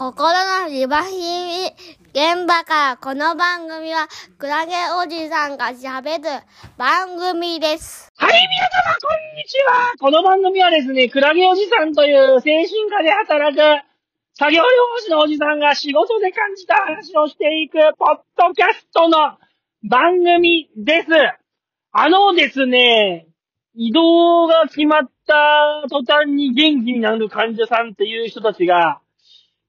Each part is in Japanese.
心のリバヒミ現場からこの番組はクラゲおじさんが喋る番組です。はい、皆様、こんにちは。この番組はですね、クラゲおじさんという精神科で働く作業療法士のおじさんが仕事で感じた話をしていくポッドキャストの番組です。あのですね、移動が決まった途端に元気になる患者さんっていう人たちが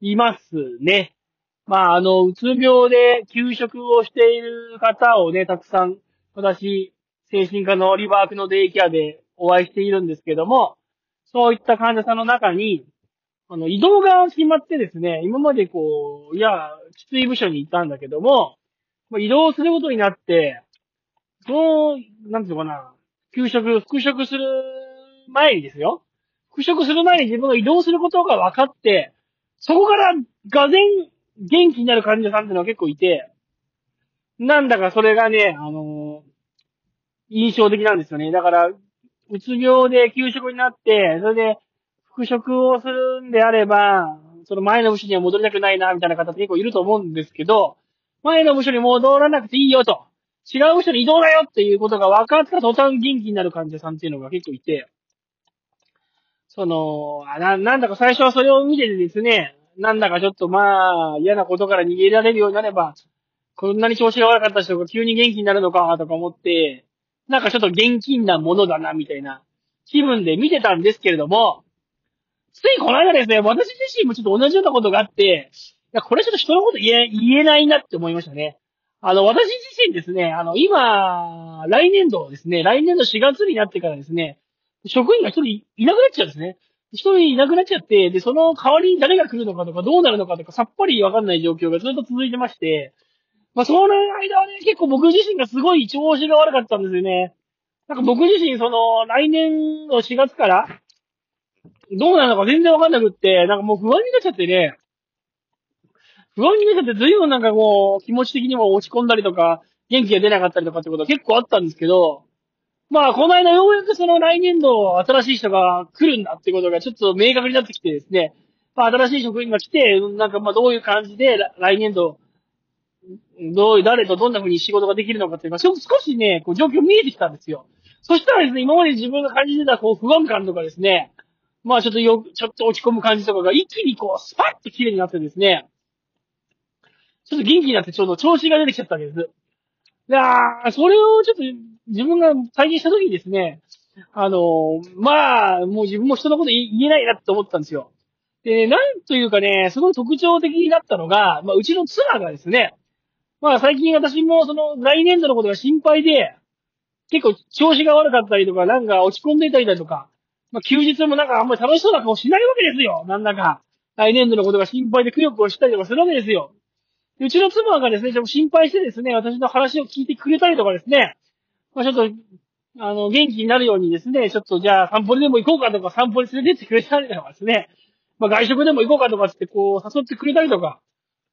いますね。まあ、あの、うつ病で休職をしている方をね、たくさん、私、精神科のリバークのデイケアでお会いしているんですけども、そういった患者さんの中に、あの、移動が決まってですね、今までこう、いや、きつい部署にいたんだけども、移動することになって、その、なんていうのかな、休職、復職する前にですよ。復職する前に自分が移動することが分かって、そこから、がぜん、元気になる患者さんっていうのは結構いて、なんだかそれがね、あの印象的なんですよね。だから、うつ病で休職になって、それで、復職をするんであれば、その前の部署には戻りたくないな、みたいな方って結構いると思うんですけど、前の部署に戻らなくていいよと、違う部署に移動だよっていうことが分かった途端元気になる患者さんっていうのが結構いて、その、あな、なんだか最初はそれを見ててですね、なんだかちょっとまあ、嫌なことから逃げられるようになれば、こんなに調子が悪かった人が急に元気になるのか、とか思って、なんかちょっと現金なものだな、みたいな気分で見てたんですけれども、ついこの間ですね、私自身もちょっと同じようなことがあって、いや、これちょっと人のこと言え、言えないなって思いましたね。あの、私自身ですね、あの、今、来年度ですね、来年度4月になってからですね、職員が一人いなくなっちゃうんですね。一人いなくなっちゃって、で、その代わりに誰が来るのかとか、どうなるのかとか、さっぱりわかんない状況がずっと続いてまして、まあ、その間はね、結構僕自身がすごい調子が悪かったんですよね。なんか僕自身、その、来年の4月から、どうなるのか全然わかんなくって、なんかもう不安になっちゃってね、不安になっちゃって、ずいぶんなんかこう、気持ち的にも落ち込んだりとか、元気が出なかったりとかってことが結構あったんですけど、まあ、この間ようやくその来年度新しい人が来るんだってことがちょっと明確になってきてですね、まあ、新しい職員が来て、なんかまあどういう感じで来年度、どういう、誰とどんな風に仕事ができるのかっていうか、少しね、こう状況見えてきたんですよ。そしたらですね、今まで自分が感じてたこう不安感とかですね、まあちょっとよ、ちょっと落ち込む感じとかが一気にこうスパッと綺麗になってですね、ちょっと元気になってちょうど調子が出てきちゃったわけです。いやー、それをちょっと自分が体験した時にですね、あのまあ、もう自分も人のこと言えないなって思ったんですよ。で、なんというかね、すごい特徴的だったのが、まあ、うちの妻がですね、まあ最近私もその来年度のことが心配で、結構調子が悪かったりとか、なんか落ち込んでいたりだとか、まあ休日もなんかあんまり楽しそうな顔しないわけですよ。なんだか。来年度のことが心配でくよくよしたりとかするわけですよ。うちの妻がですね、心配してですね、私の話を聞いてくれたりとかですね、まあちょっと、あの、元気になるようにですね、ちょっとじゃあ散歩でも行こうかとか散歩に連れてってくれたりとかですね、まあ外食でも行こうかとかってこう誘ってくれたりとか、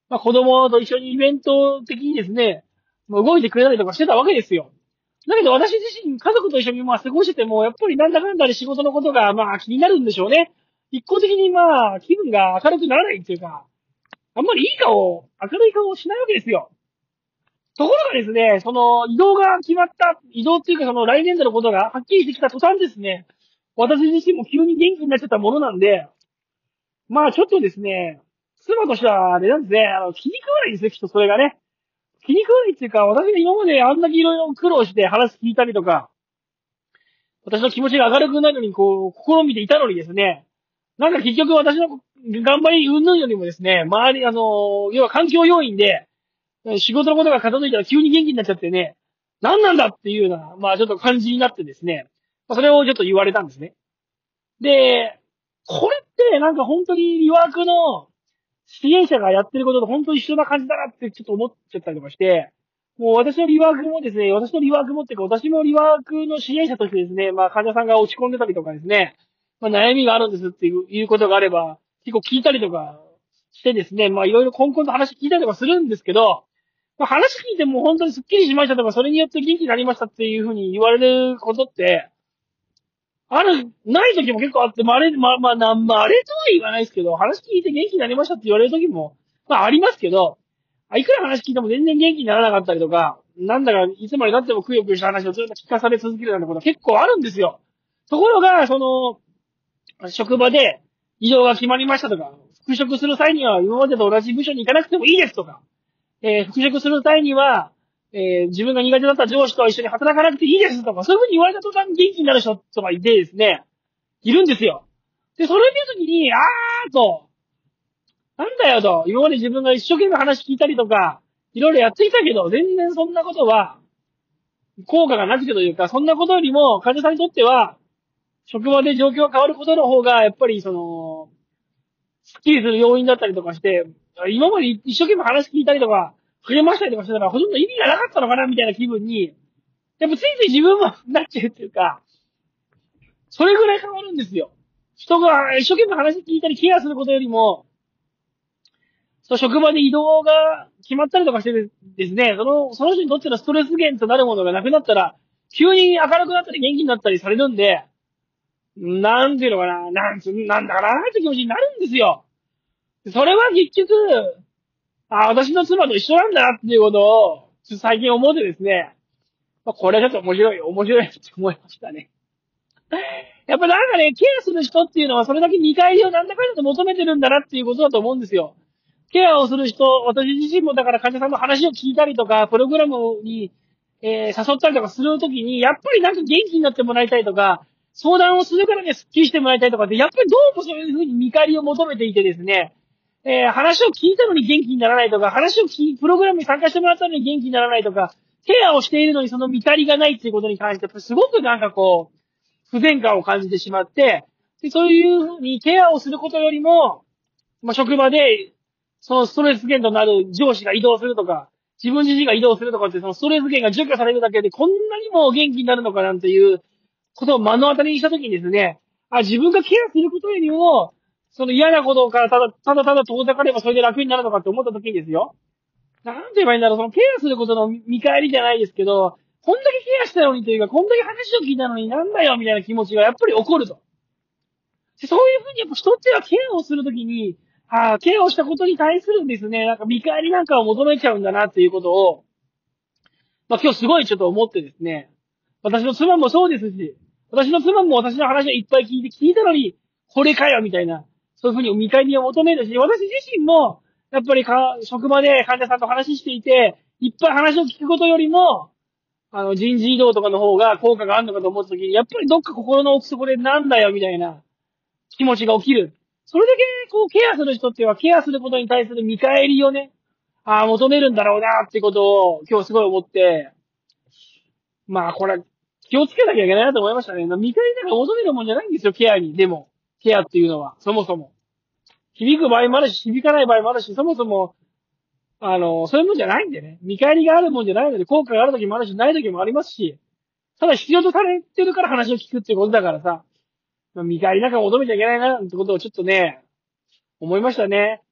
まあ子供と一緒にイベント的にですね、まあ動いてくれたりとかしてたわけですよ。だけど私自身家族と一緒にまあ過ごしてても、やっぱりなんだかんだで仕事のことがまあ気になるんでしょうね。一方的にまあ気分が明るくならないっていうか、あんまりいい顔、明るい顔をしないわけですよ。ところがですね、その移動が決まった、移動っていうかその来年度のことがはっきりしてきた途端ですね、私自身も急に元気になっちゃったものなんで、まあちょっとですね、妻としてはあれなんですね、あの、気に食わないですね、きっとそれがね。気に食わないっていうか、私が今まであんだけいろいろ苦労して話聞いたりとか、私の気持ちが明るくなるようにこう、試みていたのにですね、なんか結局私の頑張り云々よりもですね、周り、あの、要は環境要因で、仕事のことが傾いたら急に元気になっちゃってね、何なんだっていうような、まあちょっと感じになってですね、まあそれをちょっと言われたんですね。で、これってなんか本当にリワークの支援者がやってることと本当に一緒な感じだなってちょっと思っちゃったりとかして、もう私のリワークもですね、私のリワークもっていうか、私もリワークの支援者としてですね、まあ患者さんが落ち込んでたりとかですね、まあ悩みがあるんですっていうことがあれば、結構聞いたりとかしてですね、まあいろいろ根本の話聞いたりとかするんですけど、まあ話聞いても本当にスッキリしましたとか、それによって元気になりましたっていうふうに言われることって、ある、ない時も結構あって、まあ、あれ、まあ、まあ、まあ、あれとは言わないですけど、話聞いて元気になりましたって言われる時も、まあ、ありますけど、いくら話聞いても全然元気にならなかったりとか、なんだか、いつまで経ってもくよくよした話をずっと聞かされ続けるようなこと結構あるんですよ。ところが、その、職場で移動が決まりましたとか、復職する際には今までと同じ部署に行かなくてもいいですとか、えー、復職する際には、えー、自分が苦手だった上司と一緒に働かなくていいですとか、そういう風に言われた途端元気になる人とかいてですね、いるんですよ。で、それを見るときに、あーと、なんだよと、今まで自分が一生懸命話聞いたりとか、いろいろやってきたけど、全然そんなことは、効果がなくてというか、そんなことよりも、患者さんにとっては、職場で状況が変わることの方が、やっぱりその、スッキリする要因だったりとかして、今まで一生懸命話聞いたりとか、触れましたりとかしてたら、ほとんど意味がなかったのかな、みたいな気分に、やっぱついつい自分もなっちゃうっていうか、それぐらい変わるんですよ。人が一生懸命話聞いたりケアすることよりも、そ、職場で移動が決まったりとかしてですね、その、その人にとってのストレス源となるものがなくなったら、急に明るくなったり元気になったりされるんで、なんていうのかな、なんつ、なんだかなって気持ちになるんですよ。それは結局、あ、私の妻と一緒なんだっていうことを、最近思ってですね、まあ、これはちょっと面白い、面白いって思いましたね。やっぱなんかね、ケアする人っていうのはそれだけ見返りをなんだかんだと求めてるんだなっていうことだと思うんですよ。ケアをする人、私自身もだから患者さんの話を聞いたりとか、プログラムに、えー、誘ったりとかするときに、やっぱりなんか元気になってもらいたいとか、相談をするからね、スッキリしてもらいたいとかって、やっぱりどうもそういうふうに見返りを求めていてですね、えー、話を聞いたのに元気にならないとか、話を聞プログラムに参加してもらったのに元気にならないとか、ケアをしているのにその見返りがないっていうことに関して、すごくなんかこう、不全感を感じてしまって、でそういうふうにケアをすることよりも、まあ、職場でそのストレス源となる上司が移動するとか、自分自身が移動するとかって、そのストレス源が除去されるだけでこんなにも元気になるのかなんていうことを目の当たりにしたときにですね、あ、自分がケアすることよりも、その嫌なことからただ、ただただ遠ざかればそれで楽になるのかって思ったときにですよ。なんて言えばいいんだろう、そのケアすることの見返りじゃないですけど、こんだけケアしたのにというか、こんだけ話を聞いたのになんだよみたいな気持ちがやっぱり起こると。そういうふうにやっぱ人ってはケアをするときに、ああ、ケアをしたことに対するんですね、なんか見返りなんかを求めちゃうんだなっていうことを、まあ今日すごいちょっと思ってですね、私の妻もそうですし、私の妻も私の話をいっぱい聞いて聞いたのに、これかよみたいな、そういうふうに見返りを求めるし、私自身も、やっぱりか、職場で患者さんと話していて、いっぱい話を聞くことよりも、あの、人事異動とかの方が効果があるのかと思った時に、やっぱりどっか心の奥底でなんだよみたいな気持ちが起きる。それだけ、こう、ケアする人っていうのは、ケアすることに対する見返りをね、ああ、求めるんだろうなってことを、今日すごい思って、まあ、これ、気をつけなきゃいけないなと思いましたね。見返りなんか求めるもんじゃないんですよ、ケアに。でも、ケアっていうのは、そもそも。響く場合もあるし、響かない場合もあるし、そもそも、あの、そういうもんじゃないんでね。見返りがあるもんじゃないので、効果がある時もあるし、ない時もありますし、ただ必要とされてるから話を聞くっていうことだからさ、見返りなんか求めちゃいけないな、ってことをちょっとね、思いましたね。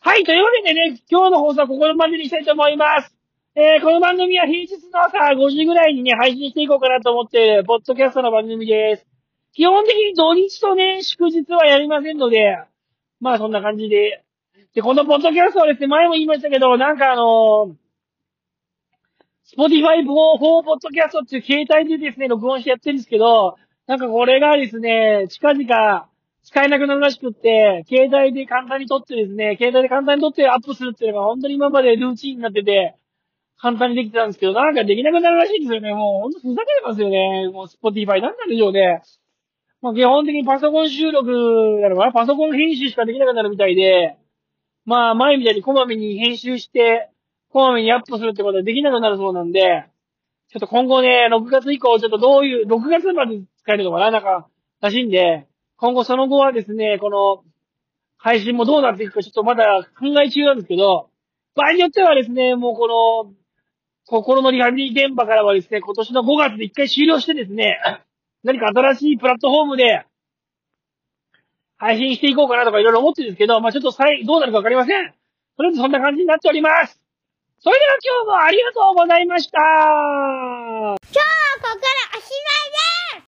はい、というわけでね、今日の放送はここまでにしたいと思います。えー、この番組は平日の朝5時ぐらいにね、配信していこうかなと思って、ポッドキャストの番組です。基本的に土日とね、祝日はやりませんので、まあそんな感じで。で、このポッドキャストはですね、前も言いましたけど、なんかあのー、Spotify 4ポッドキャストっていう携帯でですね、録音してやってるんですけど、なんかこれがですね、近々使えなくなるらしくって、携帯で簡単に撮ってですね、携帯で簡単に撮ってアップするっていうのが本当に今までルーチンになってて、簡単にできてたんですけど、なんかできなくなるらしいんですよね。もうほんとふざけてますよね。もうスポティファイなんなんでしょうね。まあ基本的にパソコン収録なのかなパソコン編集しかできなくなるみたいで、まあ前みたいにこまめに編集して、こまめにアップするってことはできなくなるそうなんで、ちょっと今後ね、6月以降、ちょっとどういう、6月まで使えるのかななんか、らしいんで、今後その後はですね、この、配信もどうなっていくかちょっとまだ考え中なんですけど、場合によってはですね、もうこの、心のリハビリ現場からはですね、今年の5月で一回終了してですね、何か新しいプラットフォームで、配信していこうかなとかいろいろ思ってるんですけど、まあちょっとさい、どうなるかわかりません。とりあえずそんな感じになっております。それでは今日もありがとうございました。今日はここからおしまい